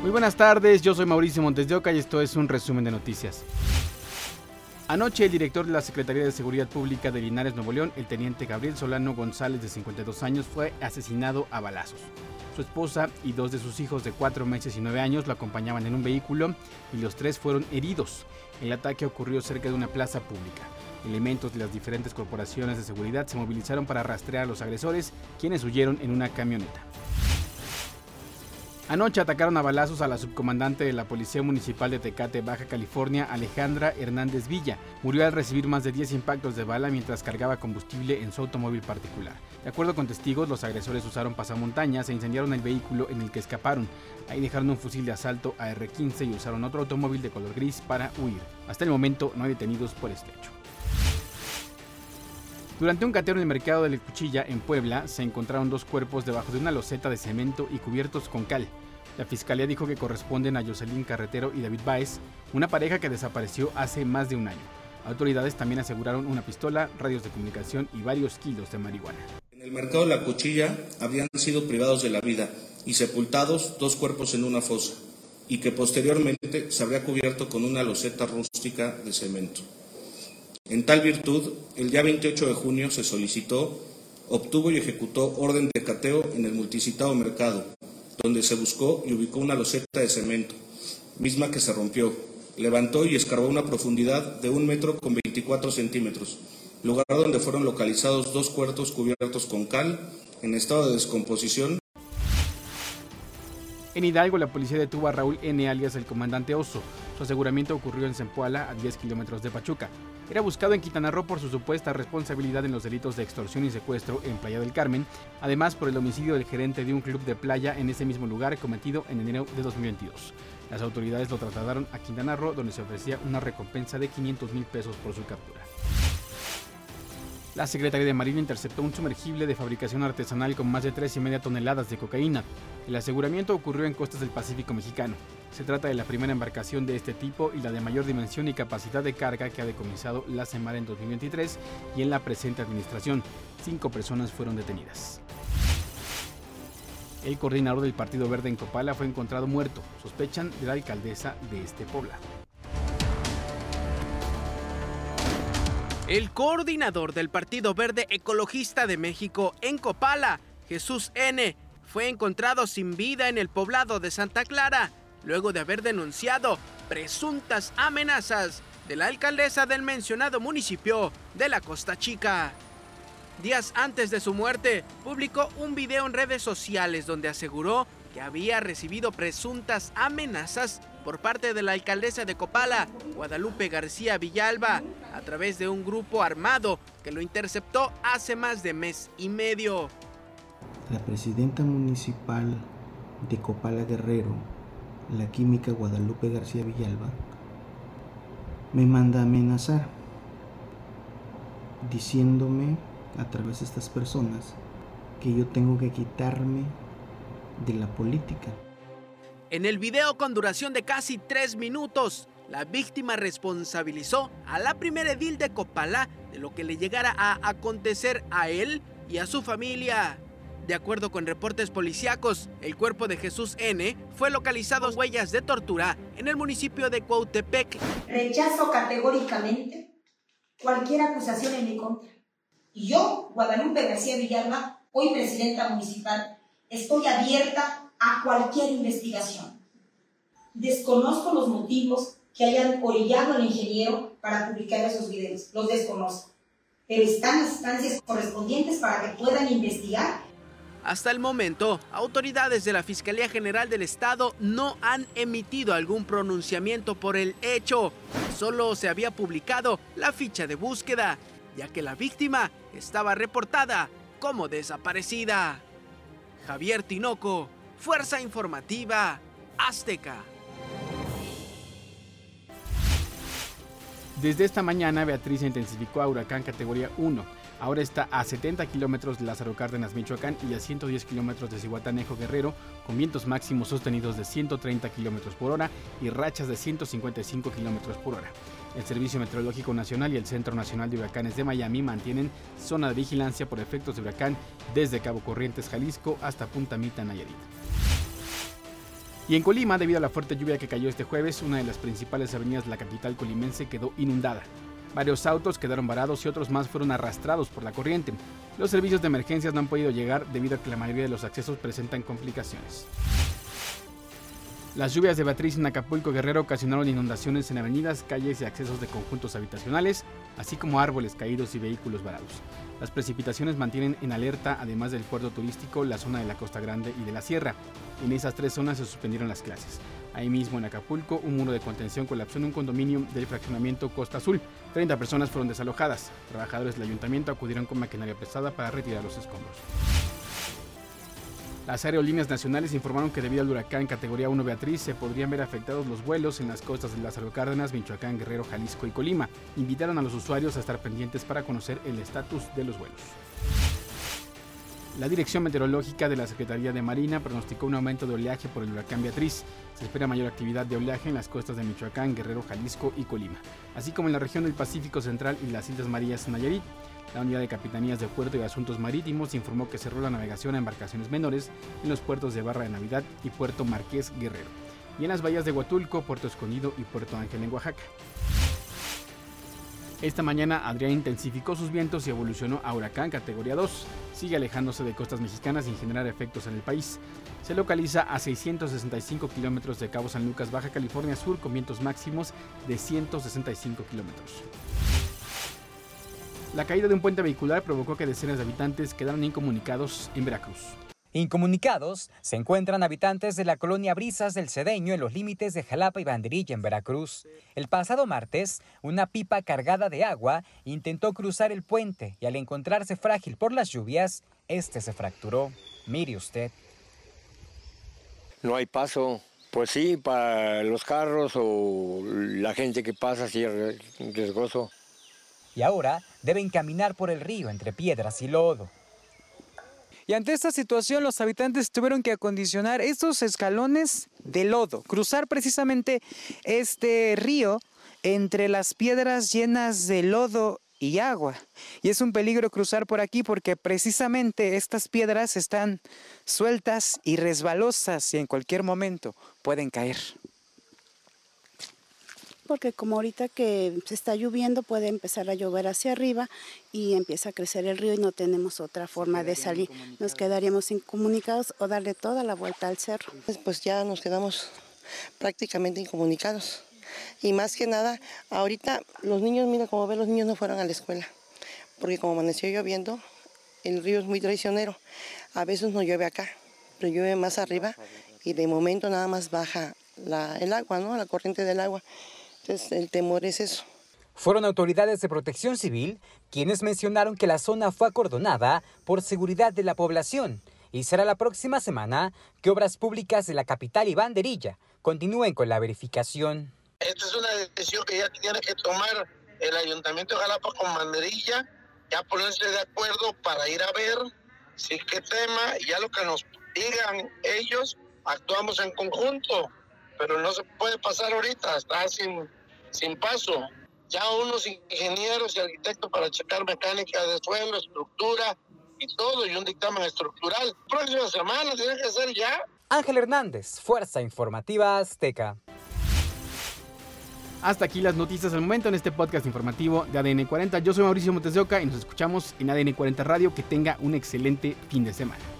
Muy buenas tardes, yo soy Mauricio Montes de Oca y esto es un resumen de noticias. Anoche el director de la Secretaría de Seguridad Pública de Linares, Nuevo León, el teniente Gabriel Solano González de 52 años, fue asesinado a balazos. Su esposa y dos de sus hijos de 4 meses y 9 años lo acompañaban en un vehículo y los tres fueron heridos. El ataque ocurrió cerca de una plaza pública. Elementos de las diferentes corporaciones de seguridad se movilizaron para rastrear a los agresores, quienes huyeron en una camioneta. Anoche atacaron a balazos a la subcomandante de la Policía Municipal de Tecate, Baja California, Alejandra Hernández Villa. Murió al recibir más de 10 impactos de bala mientras cargaba combustible en su automóvil particular. De acuerdo con testigos, los agresores usaron pasamontañas e incendiaron el vehículo en el que escaparon. Ahí dejaron un fusil de asalto AR-15 y usaron otro automóvil de color gris para huir. Hasta el momento no hay detenidos por este hecho. Durante un cateo en el mercado de la Cuchilla, en Puebla, se encontraron dos cuerpos debajo de una loseta de cemento y cubiertos con cal. La fiscalía dijo que corresponden a Jocelyn Carretero y David Baez, una pareja que desapareció hace más de un año. Autoridades también aseguraron una pistola, radios de comunicación y varios kilos de marihuana. En el mercado de la Cuchilla habían sido privados de la vida y sepultados dos cuerpos en una fosa, y que posteriormente se habría cubierto con una loseta rústica de cemento. En tal virtud, el día 28 de junio se solicitó, obtuvo y ejecutó orden de cateo en el multicitado mercado, donde se buscó y ubicó una loseta de cemento, misma que se rompió. Levantó y escarbó una profundidad de un metro con 24 centímetros, lugar donde fueron localizados dos cuerpos cubiertos con cal en estado de descomposición en Hidalgo, la policía detuvo a Raúl N. alias el comandante Oso. Su aseguramiento ocurrió en Zempoala, a 10 kilómetros de Pachuca. Era buscado en Quintana Roo por su supuesta responsabilidad en los delitos de extorsión y secuestro en Playa del Carmen, además por el homicidio del gerente de un club de playa en ese mismo lugar cometido en enero de 2022. Las autoridades lo trasladaron a Quintana Roo, donde se ofrecía una recompensa de 500 mil pesos por su captura. La Secretaría de Marina interceptó un sumergible de fabricación artesanal con más de 3,5 toneladas de cocaína. El aseguramiento ocurrió en costas del Pacífico mexicano. Se trata de la primera embarcación de este tipo y la de mayor dimensión y capacidad de carga que ha decomisado la Semar en 2023 y en la presente administración. Cinco personas fueron detenidas. El coordinador del Partido Verde en Copala fue encontrado muerto. Sospechan de la alcaldesa de este poblado. El coordinador del Partido Verde Ecologista de México en Copala, Jesús N., fue encontrado sin vida en el poblado de Santa Clara, luego de haber denunciado presuntas amenazas de la alcaldesa del mencionado municipio de la Costa Chica. Días antes de su muerte, publicó un video en redes sociales donde aseguró que había recibido presuntas amenazas por parte de la alcaldesa de Copala, Guadalupe García Villalba, a través de un grupo armado que lo interceptó hace más de mes y medio. La presidenta municipal de Copala Guerrero, la química Guadalupe García Villalba, me manda a amenazar, diciéndome a través de estas personas que yo tengo que quitarme de la política. En el video con duración de casi tres minutos, la víctima responsabilizó a la primera edil de Copala de lo que le llegara a acontecer a él y a su familia. De acuerdo con reportes policíacos, el cuerpo de Jesús N fue localizado en huellas de tortura en el municipio de Cuautepec. Rechazo categóricamente cualquier acusación en mi contra. Yo, Guadalupe García Villalba, hoy presidenta municipal, estoy abierta a cualquier investigación. Desconozco los motivos que hayan orillado al ingeniero para publicar esos videos, los desconozco, pero están las instancias correspondientes para que puedan investigar. Hasta el momento, autoridades de la Fiscalía General del Estado no han emitido algún pronunciamiento por el hecho. Solo se había publicado la ficha de búsqueda, ya que la víctima estaba reportada como desaparecida. Javier Tinoco, Fuerza Informativa Azteca. Desde esta mañana, Beatriz intensificó a huracán categoría 1. Ahora está a 70 kilómetros de Lázaro Cárdenas, Michoacán, y a 110 kilómetros de Cihuatanejo, Guerrero, con vientos máximos sostenidos de 130 kilómetros por hora y rachas de 155 kilómetros por hora. El Servicio Meteorológico Nacional y el Centro Nacional de Huracanes de Miami mantienen zona de vigilancia por efectos de huracán desde Cabo Corrientes, Jalisco, hasta Punta Mita, Nayarit. Y en Colima, debido a la fuerte lluvia que cayó este jueves, una de las principales avenidas de la capital colimense quedó inundada. Varios autos quedaron varados y otros más fueron arrastrados por la corriente. Los servicios de emergencias no han podido llegar debido a que la mayoría de los accesos presentan complicaciones. Las lluvias de Beatriz en Acapulco Guerrero ocasionaron inundaciones en avenidas, calles y accesos de conjuntos habitacionales, así como árboles caídos y vehículos varados. Las precipitaciones mantienen en alerta, además del puerto turístico, la zona de la Costa Grande y de la Sierra. En esas tres zonas se suspendieron las clases. Ahí mismo en Acapulco, un muro de contención colapsó en un condominio del fraccionamiento Costa Azul. 30 personas fueron desalojadas. Trabajadores del ayuntamiento acudieron con maquinaria pesada para retirar los escombros. Las aerolíneas nacionales informaron que debido al huracán categoría 1 Beatriz se podrían ver afectados los vuelos en las costas de Lázaro Cárdenas, Michoacán, Guerrero, Jalisco y Colima. Invitaron a los usuarios a estar pendientes para conocer el estatus de los vuelos. La Dirección Meteorológica de la Secretaría de Marina pronosticó un aumento de oleaje por el huracán Beatriz. Se espera mayor actividad de oleaje en las costas de Michoacán, Guerrero, Jalisco y Colima, así como en la región del Pacífico Central y las Islas Marías Nayarit. La unidad de capitanías de puerto y asuntos marítimos informó que cerró la navegación a embarcaciones menores en los puertos de Barra de Navidad y Puerto Marqués Guerrero, y en las bahías de Huatulco, Puerto Escondido y Puerto Ángel en Oaxaca. Esta mañana Adrián intensificó sus vientos y evolucionó a huracán categoría 2. Sigue alejándose de costas mexicanas sin generar efectos en el país. Se localiza a 665 kilómetros de Cabo San Lucas, Baja California Sur, con vientos máximos de 165 kilómetros. La caída de un puente vehicular provocó que decenas de habitantes quedaran incomunicados en Veracruz. Incomunicados se encuentran habitantes de la colonia Brisas del Cedeño en los límites de Jalapa y Banderilla en Veracruz. El pasado martes, una pipa cargada de agua intentó cruzar el puente y al encontrarse frágil por las lluvias, este se fracturó. Mire usted. No hay paso. Pues sí, para los carros o la gente que pasa, sí es riesgoso. Y ahora deben caminar por el río entre piedras y lodo. Y ante esta situación los habitantes tuvieron que acondicionar estos escalones de lodo, cruzar precisamente este río entre las piedras llenas de lodo y agua. Y es un peligro cruzar por aquí porque precisamente estas piedras están sueltas y resbalosas y en cualquier momento pueden caer porque como ahorita que se está lloviendo puede empezar a llover hacia arriba y empieza a crecer el río y no tenemos otra forma de salir. Nos quedaríamos incomunicados o darle toda la vuelta al cerro. Pues ya nos quedamos prácticamente incomunicados. Y más que nada, ahorita los niños, mira como ven, los niños no fueron a la escuela, porque como amaneció lloviendo, el río es muy traicionero. A veces no llueve acá, pero llueve más arriba y de momento nada más baja el agua, ¿no? La corriente del agua. Entonces el temor es eso. Fueron autoridades de protección civil quienes mencionaron que la zona fue acordonada por seguridad de la población y será la próxima semana que obras públicas de la capital y banderilla continúen con la verificación. Esta es una decisión que ya tiene que tomar el Ayuntamiento de Jalapa con banderilla, ya ponerse de acuerdo para ir a ver si qué tema, y ya lo que nos digan ellos, actuamos en conjunto pero no se puede pasar ahorita, está sin, sin paso. Ya unos ingenieros y arquitectos para checar mecánica de suelo, estructura y todo, y un dictamen estructural. Próxima semana tiene que ser ya. Ángel Hernández, Fuerza Informativa Azteca. Hasta aquí las noticias al momento en este podcast informativo de ADN 40. Yo soy Mauricio Montes de Oca y nos escuchamos en ADN 40 Radio. Que tenga un excelente fin de semana.